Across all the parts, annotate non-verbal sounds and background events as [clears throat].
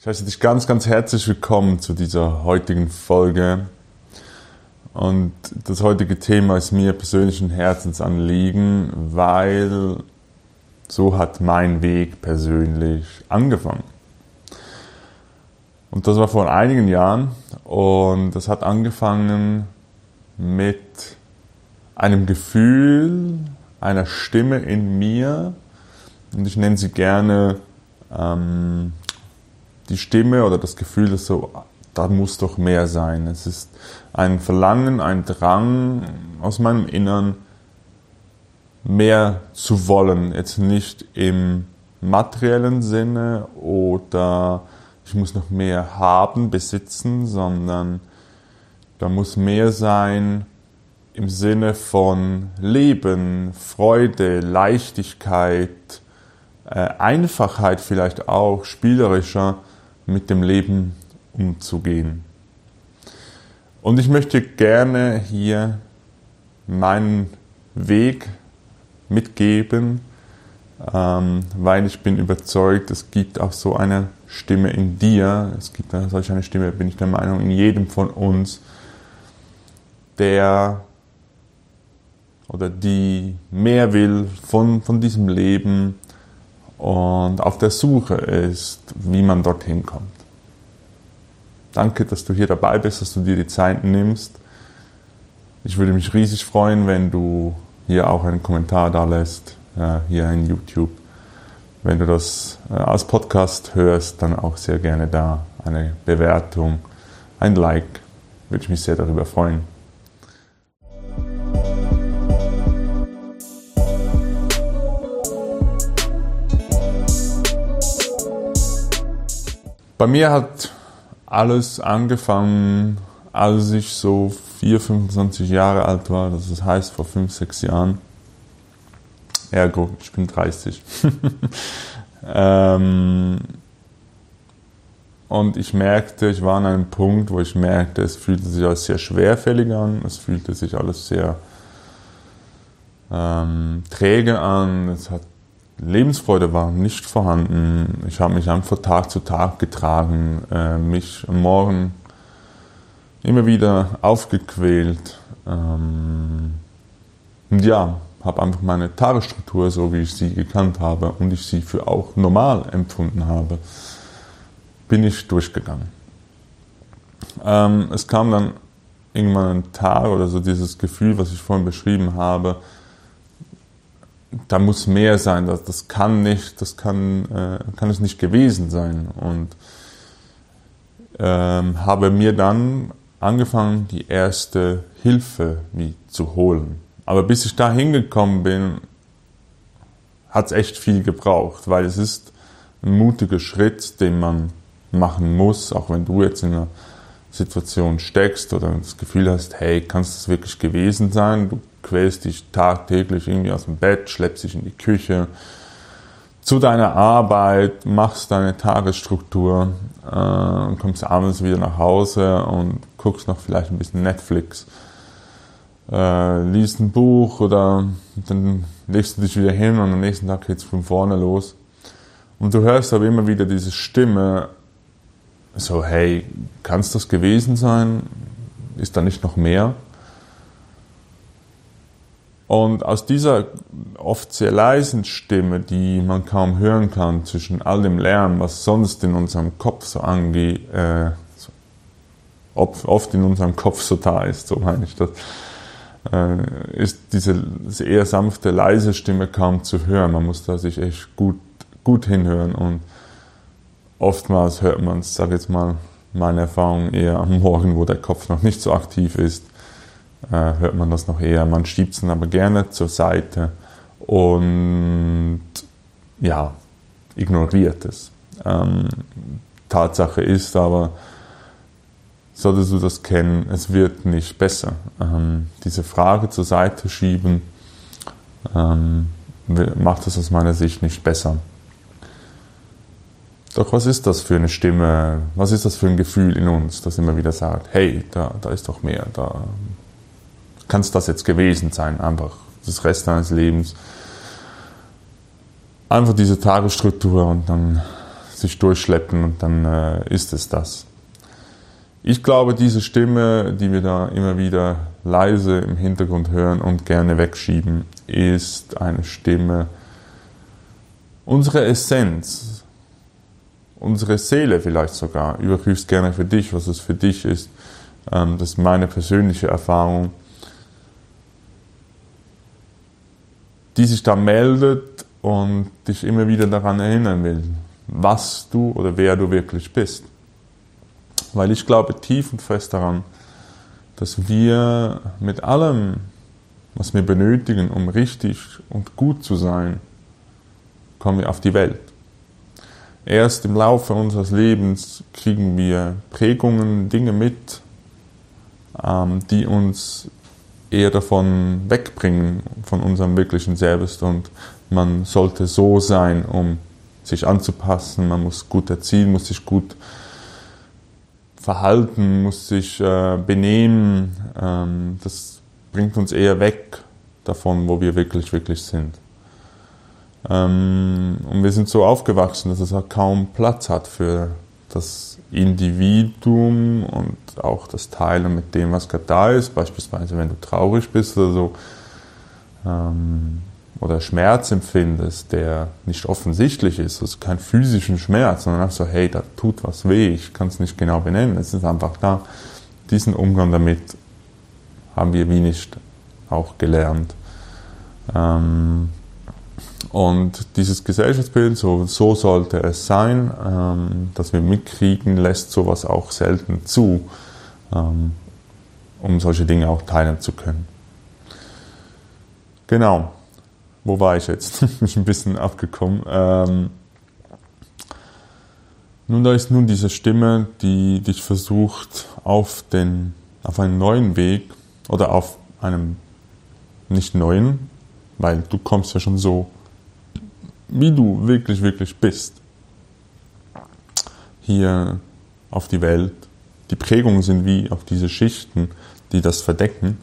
Ich heiße dich ganz, ganz herzlich willkommen zu dieser heutigen Folge. Und das heutige Thema ist mir persönlich ein Herzensanliegen, weil so hat mein Weg persönlich angefangen. Und das war vor einigen Jahren und das hat angefangen mit einem Gefühl, einer Stimme in mir und ich nenne sie gerne ähm, die Stimme oder das Gefühl, dass so, da muss doch mehr sein. Es ist ein Verlangen, ein Drang aus meinem Innern, mehr zu wollen. Jetzt nicht im materiellen Sinne oder ich muss noch mehr haben, besitzen, sondern da muss mehr sein im Sinne von Leben, Freude, Leichtigkeit, äh, Einfachheit vielleicht auch, spielerischer mit dem Leben umzugehen. Und ich möchte gerne hier meinen Weg mitgeben, ähm, weil ich bin überzeugt, es gibt auch so eine Stimme in dir, es gibt eine, solch eine Stimme, bin ich der Meinung, in jedem von uns, der oder die mehr will von, von diesem Leben, und auf der Suche ist, wie man dorthin kommt. Danke, dass du hier dabei bist, dass du dir die Zeit nimmst. Ich würde mich riesig freuen, wenn du hier auch einen Kommentar da lässt, äh, hier in YouTube. Wenn du das äh, als Podcast hörst, dann auch sehr gerne da eine Bewertung, ein Like. Würde ich mich sehr darüber freuen. Bei mir hat alles angefangen, als ich so 4, 25 Jahre alt war. Das heißt vor 5, 6 Jahren. Ergo, ich bin 30. [laughs] ähm, und ich merkte, ich war an einem Punkt, wo ich merkte, es fühlte sich alles sehr schwerfällig an, es fühlte sich alles sehr ähm, träge an, es hat Lebensfreude war nicht vorhanden. Ich habe mich einfach Tag zu Tag getragen, äh, mich am Morgen immer wieder aufgequält. Ähm, und ja, habe einfach meine Tagesstruktur, so wie ich sie gekannt habe und ich sie für auch normal empfunden habe, bin ich durchgegangen. Ähm, es kam dann irgendwann ein Tag oder so dieses Gefühl, was ich vorhin beschrieben habe, da muss mehr sein, das, das kann nicht, das kann, äh, kann es nicht gewesen sein. Und ähm, habe mir dann angefangen, die erste Hilfe wie zu holen. Aber bis ich da hingekommen bin, hat es echt viel gebraucht, weil es ist ein mutiger Schritt, den man machen muss, auch wenn du jetzt in einer Situation steckst oder das Gefühl hast, hey, kann es das wirklich gewesen sein? Du quälst dich tagtäglich irgendwie aus dem Bett, schleppst dich in die Küche, zu deiner Arbeit, machst deine Tagesstruktur äh, und kommst abends wieder nach Hause und guckst noch vielleicht ein bisschen Netflix, äh, liest ein Buch oder dann legst du dich wieder hin und am nächsten Tag geht's von vorne los. Und du hörst aber immer wieder diese Stimme, so, hey, kann es das gewesen sein? Ist da nicht noch mehr? Und aus dieser oft sehr leisen Stimme, die man kaum hören kann, zwischen all dem Lärm, was sonst in unserem Kopf so angeht, äh, oft in unserem Kopf so da ist, so meine ich das, äh, ist diese eher sanfte, leise Stimme kaum zu hören. Man muss da sich echt gut, gut hinhören und oftmals hört man es, sage jetzt mal, meine Erfahrung eher am Morgen, wo der Kopf noch nicht so aktiv ist äh, hört man das noch eher. Man schiebt es dann aber gerne zur Seite und ja, ignoriert es. Ähm, Tatsache ist aber, solltest du das kennen, es wird nicht besser. Ähm, diese Frage zur Seite schieben ähm, macht es aus meiner Sicht nicht besser. Doch was ist das für eine Stimme? Was ist das für ein Gefühl in uns, das immer wieder sagt, hey, da, da ist doch mehr, da kann es das jetzt gewesen sein, einfach das Rest deines Lebens. Einfach diese Tagesstruktur und dann sich durchschleppen und dann äh, ist es das. Ich glaube, diese Stimme, die wir da immer wieder leise im Hintergrund hören und gerne wegschieben, ist eine Stimme, unsere Essenz, unsere Seele vielleicht sogar. Überprüfst gerne für dich, was es für dich ist. Ähm, das ist meine persönliche Erfahrung. Die sich da meldet und dich immer wieder daran erinnern will, was du oder wer du wirklich bist. Weil ich glaube tief und fest daran, dass wir mit allem, was wir benötigen, um richtig und gut zu sein, kommen wir auf die Welt. Erst im Laufe unseres Lebens kriegen wir Prägungen, Dinge mit, ähm, die uns eher davon wegbringen, von unserem wirklichen Selbst. Und man sollte so sein, um sich anzupassen. Man muss gut erziehen, muss sich gut verhalten, muss sich äh, benehmen. Ähm, das bringt uns eher weg davon, wo wir wirklich, wirklich sind. Ähm, und wir sind so aufgewachsen, dass es auch kaum Platz hat für das Individuum und auch das Teilen mit dem, was gerade da ist. Beispielsweise, wenn du traurig bist oder so. Ähm, oder Schmerz empfindest, der nicht offensichtlich ist, also kein physischen Schmerz, sondern einfach so, hey, da tut was weh, ich kann es nicht genau benennen, es ist einfach da. Diesen Umgang damit haben wir wie nicht auch gelernt. Ähm, und dieses Gesellschaftsbild, so, so sollte es sein, ähm, dass wir mitkriegen, lässt sowas auch selten zu, ähm, um solche Dinge auch teilen zu können. Genau wo war ich jetzt? [laughs] Bin ich ein bisschen abgekommen. Ähm, nun, da ist nun diese Stimme, die dich versucht, auf, den, auf einen neuen Weg oder auf einem nicht neuen, weil du kommst ja schon so, wie du wirklich, wirklich bist, hier auf die Welt. Die Prägungen sind wie auf diese Schichten, die das verdecken.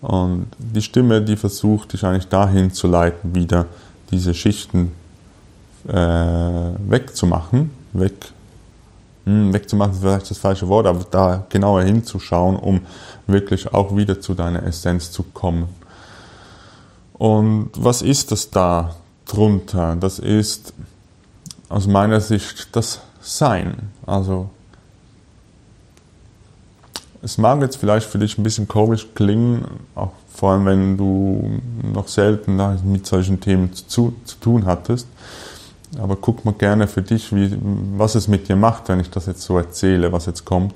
Und die Stimme, die versucht dich eigentlich dahin zu leiten, wieder diese Schichten äh, wegzumachen, weg, hm, wegzumachen ist vielleicht das falsche Wort, aber da genauer hinzuschauen, um wirklich auch wieder zu deiner Essenz zu kommen. Und was ist das da drunter? Das ist aus meiner Sicht das Sein. Also es mag jetzt vielleicht für dich ein bisschen komisch klingen, auch vor allem wenn du noch selten mit solchen Themen zu, zu tun hattest. Aber guck mal gerne für dich, wie, was es mit dir macht, wenn ich das jetzt so erzähle, was jetzt kommt.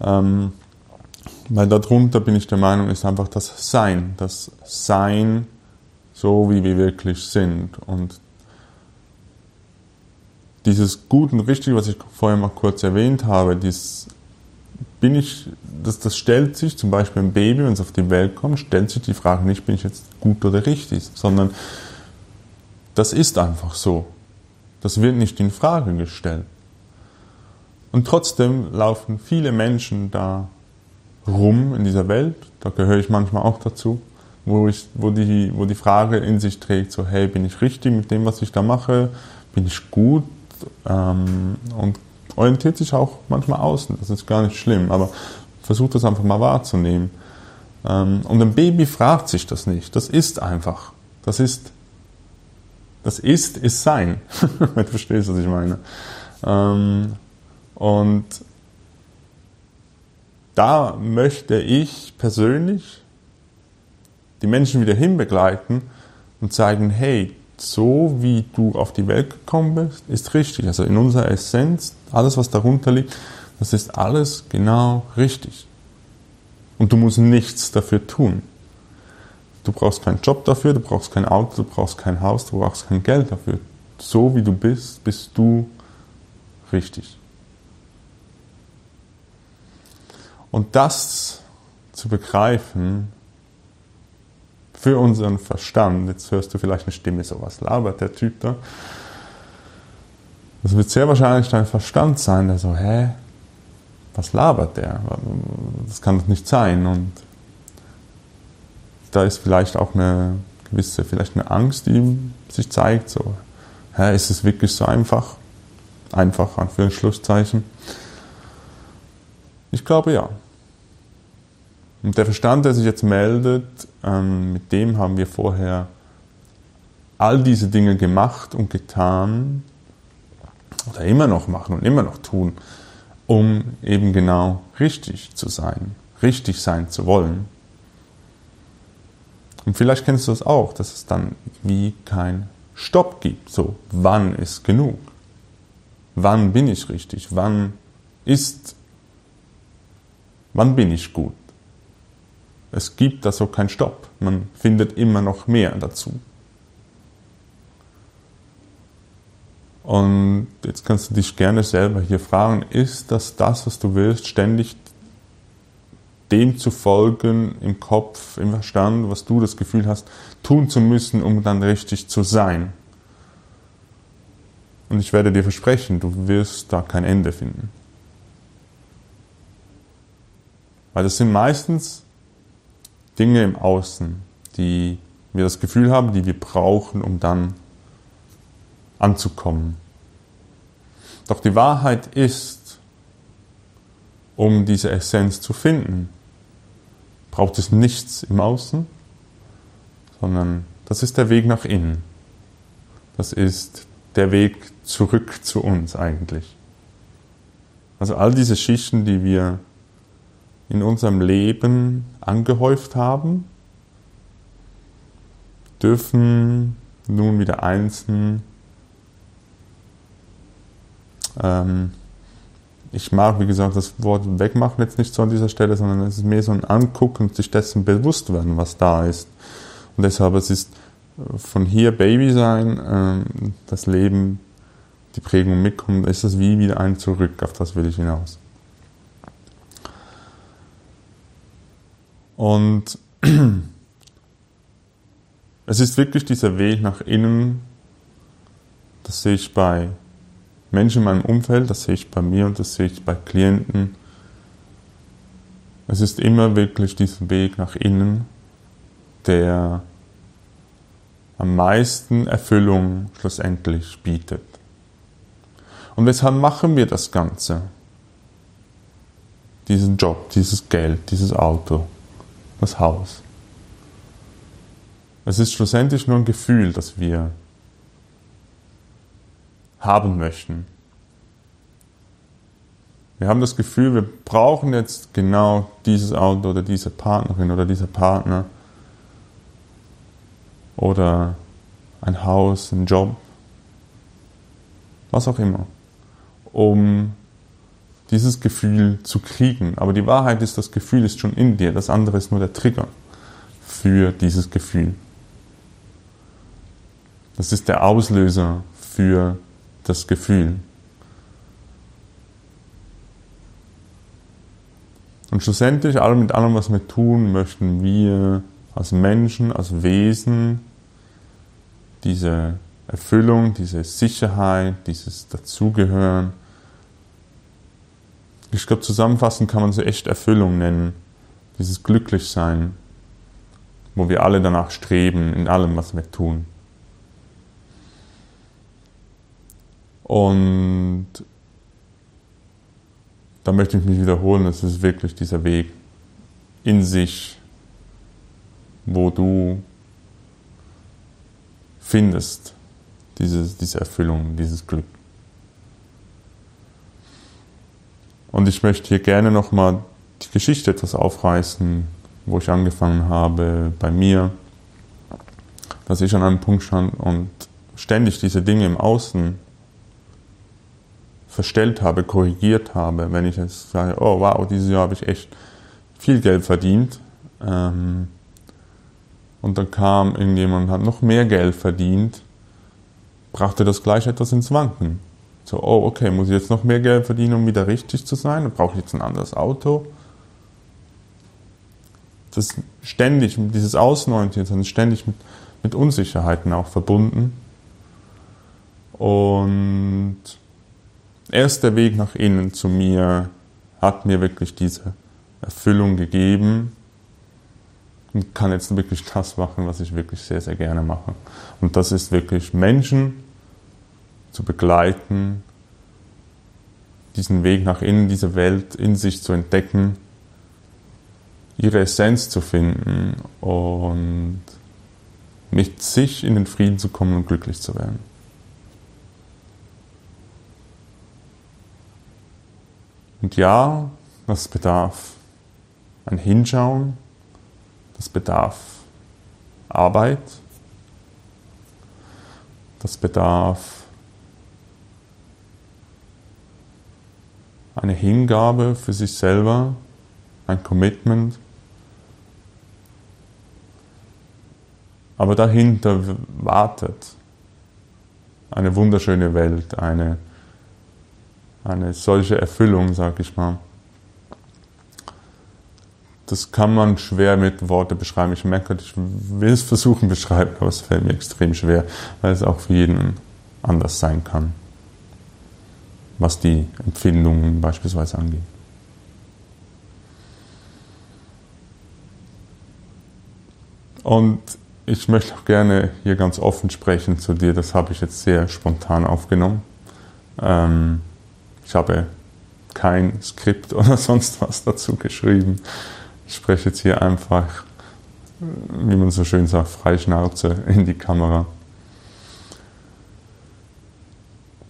Ähm, weil darunter bin ich der Meinung, ist einfach das Sein. Das Sein, so wie wir wirklich sind. Und dieses Gut und Richtig, was ich vorher mal kurz erwähnt habe, dieses bin ich, das, das stellt sich zum Beispiel ein Baby, wenn es auf die Welt kommt, stellt sich die Frage nicht, bin ich jetzt gut oder richtig, sondern das ist einfach so. Das wird nicht in Frage gestellt. Und trotzdem laufen viele Menschen da rum in dieser Welt, da gehöre ich manchmal auch dazu, wo, ich, wo, die, wo die Frage in sich trägt, so hey, bin ich richtig mit dem, was ich da mache? Bin ich gut? Ähm, und orientiert sich auch manchmal außen, das ist gar nicht schlimm, aber versucht das einfach mal wahrzunehmen. Ähm, und ein Baby fragt sich das nicht, das ist einfach. Das ist, das ist, ist sein. [laughs] du verstehst, was ich meine. Ähm, und da möchte ich persönlich die Menschen wieder hinbegleiten und zeigen, hey, so wie du auf die Welt gekommen bist, ist richtig. Also in unserer Essenz, alles was darunter liegt, das ist alles genau richtig. Und du musst nichts dafür tun. Du brauchst keinen Job dafür, du brauchst kein Auto, du brauchst kein Haus, du brauchst kein Geld dafür. So wie du bist, bist du richtig. Und das zu begreifen, für unseren Verstand, jetzt hörst du vielleicht eine Stimme, so was labert der Typ da. Das wird sehr wahrscheinlich dein Verstand sein, der so, hä, was labert der? Das kann doch nicht sein. Und da ist vielleicht auch eine gewisse, vielleicht eine Angst, die sich zeigt, so, hä, ist es wirklich so einfach? einfach, Anführungsschlusszeichen. Ich glaube ja. Und der Verstand, der sich jetzt meldet, ähm, mit dem haben wir vorher all diese Dinge gemacht und getan oder immer noch machen und immer noch tun, um eben genau richtig zu sein, richtig sein zu wollen. Und vielleicht kennst du das auch, dass es dann wie kein Stopp gibt. So, wann ist genug? Wann bin ich richtig? Wann ist, wann bin ich gut? Es gibt da so keinen Stopp. Man findet immer noch mehr dazu. Und jetzt kannst du dich gerne selber hier fragen, ist das das, was du willst, ständig dem zu folgen im Kopf, im Verstand, was du das Gefühl hast, tun zu müssen, um dann richtig zu sein? Und ich werde dir versprechen, du wirst da kein Ende finden. Weil das sind meistens Dinge im Außen, die wir das Gefühl haben, die wir brauchen, um dann anzukommen. Doch die Wahrheit ist, um diese Essenz zu finden, braucht es nichts im Außen, sondern das ist der Weg nach innen. Das ist der Weg zurück zu uns eigentlich. Also all diese Schichten, die wir in unserem Leben angehäuft haben, dürfen nun wieder einzeln ähm, ich mag, wie gesagt, das Wort wegmachen jetzt nicht so an dieser Stelle, sondern es ist mehr so ein Angucken und sich dessen bewusst werden, was da ist. Und deshalb, es ist von hier Baby sein, ähm, das Leben, die Prägung mitkommt, ist es wie wieder ein Zurück, auf das will ich hinaus. Und [clears throat] es ist wirklich dieser Weg nach innen, das sehe ich bei Menschen in meinem Umfeld, das sehe ich bei mir und das sehe ich bei Klienten. Es ist immer wirklich dieser Weg nach innen, der am meisten Erfüllung schlussendlich bietet. Und weshalb machen wir das Ganze? Diesen Job, dieses Geld, dieses Auto, das Haus. Es ist schlussendlich nur ein Gefühl, das wir haben möchten. Wir haben das Gefühl, wir brauchen jetzt genau dieses Auto oder diese Partnerin oder dieser Partner oder ein Haus, ein Job, was auch immer, um dieses Gefühl zu kriegen. Aber die Wahrheit ist, das Gefühl ist schon in dir, das andere ist nur der Trigger für dieses Gefühl. Das ist der Auslöser für das Gefühl. Und schlussendlich, mit allem, was wir tun, möchten wir als Menschen, als Wesen diese Erfüllung, diese Sicherheit, dieses Dazugehören, ich glaube, zusammenfassend kann man so echt Erfüllung nennen, dieses Glücklichsein, wo wir alle danach streben in allem, was wir tun. Und da möchte ich mich wiederholen, es ist wirklich dieser Weg in sich, wo du findest diese, diese Erfüllung, dieses Glück. Und ich möchte hier gerne nochmal die Geschichte etwas aufreißen, wo ich angefangen habe bei mir, dass ich an einem Punkt stand und ständig diese Dinge im Außen verstellt habe, korrigiert habe, wenn ich jetzt sage, oh wow, dieses Jahr habe ich echt viel Geld verdient. Ähm, und dann kam irgendjemand und hat noch mehr Geld verdient, brachte das gleich etwas ins Wanken. So, oh, okay, muss ich jetzt noch mehr Geld verdienen, um wieder richtig zu sein? Dann brauche ich jetzt ein anderes Auto? Das ist ständig, dieses Außenorientieren ist ständig mit, mit Unsicherheiten auch verbunden. Und erst der Weg nach innen zu mir hat mir wirklich diese Erfüllung gegeben und kann jetzt wirklich das machen, was ich wirklich sehr, sehr gerne mache. Und das ist wirklich Menschen zu begleiten diesen Weg nach innen, diese Welt in sich zu entdecken, ihre Essenz zu finden und mit sich in den Frieden zu kommen und glücklich zu werden. Und ja, das bedarf ein Hinschauen, das bedarf Arbeit, das bedarf eine Hingabe für sich selber, ein Commitment. Aber dahinter wartet eine wunderschöne Welt, eine, eine solche Erfüllung, sag ich mal. Das kann man schwer mit Worten beschreiben. Ich merke, ich will es versuchen beschreiben, aber es fällt mir extrem schwer, weil es auch für jeden anders sein kann was die Empfindungen beispielsweise angeht. Und ich möchte auch gerne hier ganz offen sprechen zu dir. Das habe ich jetzt sehr spontan aufgenommen. Ähm, ich habe kein Skript [laughs] oder sonst was dazu geschrieben. Ich spreche jetzt hier einfach, wie man so schön sagt, Freischnauze in die Kamera.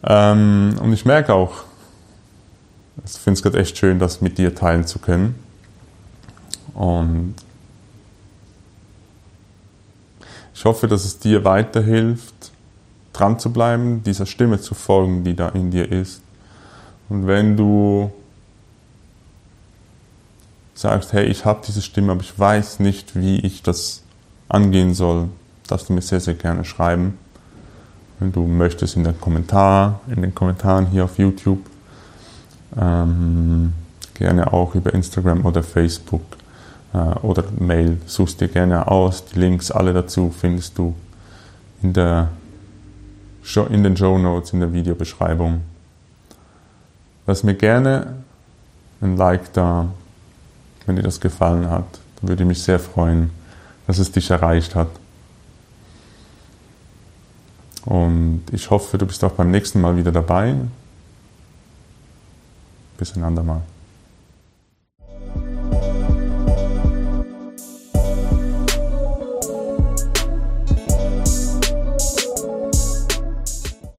Ähm, und ich merke auch, ich finde es gerade echt schön, das mit dir teilen zu können. Und ich hoffe, dass es dir weiterhilft, dran zu bleiben, dieser Stimme zu folgen, die da in dir ist. Und wenn du sagst, hey, ich habe diese Stimme, aber ich weiß nicht, wie ich das angehen soll, darfst du mir sehr, sehr gerne schreiben wenn du möchtest, in den, Kommentar, in den Kommentaren hier auf YouTube. Ähm, gerne auch über Instagram oder Facebook äh, oder Mail. Suchst dir gerne aus. Die Links alle dazu findest du in, der, in den Show Notes, in der Videobeschreibung. Lass mir gerne ein Like da, wenn dir das gefallen hat. Da würde ich mich sehr freuen, dass es dich erreicht hat. Und ich hoffe, du bist auch beim nächsten Mal wieder dabei. Bis ein andermal.